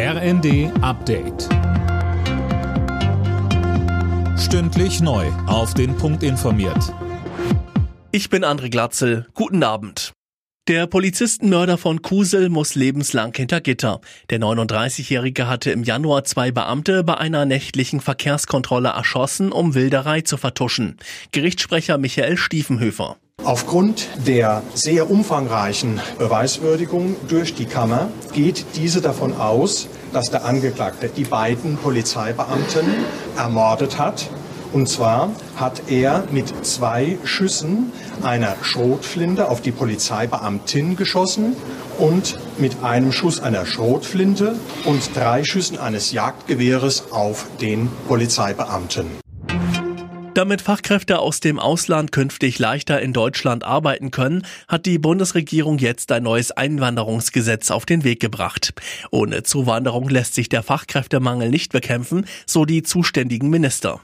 RND Update. Stündlich neu. Auf den Punkt informiert. Ich bin André Glatzel. Guten Abend. Der Polizistenmörder von Kusel muss lebenslang hinter Gitter. Der 39-Jährige hatte im Januar zwei Beamte bei einer nächtlichen Verkehrskontrolle erschossen, um Wilderei zu vertuschen. Gerichtssprecher Michael Stiefenhöfer. Aufgrund der sehr umfangreichen Beweiswürdigung durch die Kammer geht diese davon aus, dass der Angeklagte die beiden Polizeibeamten ermordet hat. Und zwar hat er mit zwei Schüssen einer Schrotflinte auf die Polizeibeamtin geschossen und mit einem Schuss einer Schrotflinte und drei Schüssen eines Jagdgewehres auf den Polizeibeamten. Damit Fachkräfte aus dem Ausland künftig leichter in Deutschland arbeiten können, hat die Bundesregierung jetzt ein neues Einwanderungsgesetz auf den Weg gebracht. Ohne Zuwanderung lässt sich der Fachkräftemangel nicht bekämpfen, so die zuständigen Minister.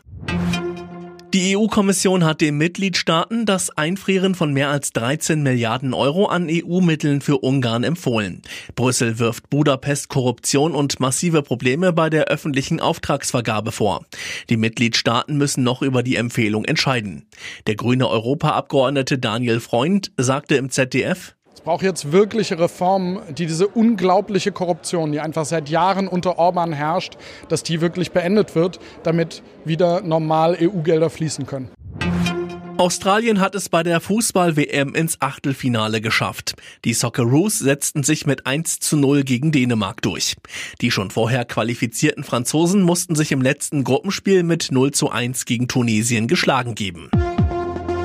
Die EU-Kommission hat den Mitgliedstaaten das Einfrieren von mehr als 13 Milliarden Euro an EU-Mitteln für Ungarn empfohlen. Brüssel wirft Budapest Korruption und massive Probleme bei der öffentlichen Auftragsvergabe vor. Die Mitgliedstaaten müssen noch über die Empfehlung entscheiden. Der grüne Europaabgeordnete Daniel Freund sagte im ZDF, braucht jetzt wirkliche Reformen, die diese unglaubliche Korruption, die einfach seit Jahren unter Orban herrscht, dass die wirklich beendet wird, damit wieder normal EU-Gelder fließen können. Australien hat es bei der Fußball-WM ins Achtelfinale geschafft. Die Socceroos setzten sich mit 1 zu 0 gegen Dänemark durch. Die schon vorher qualifizierten Franzosen mussten sich im letzten Gruppenspiel mit 0 zu 1 gegen Tunesien geschlagen geben.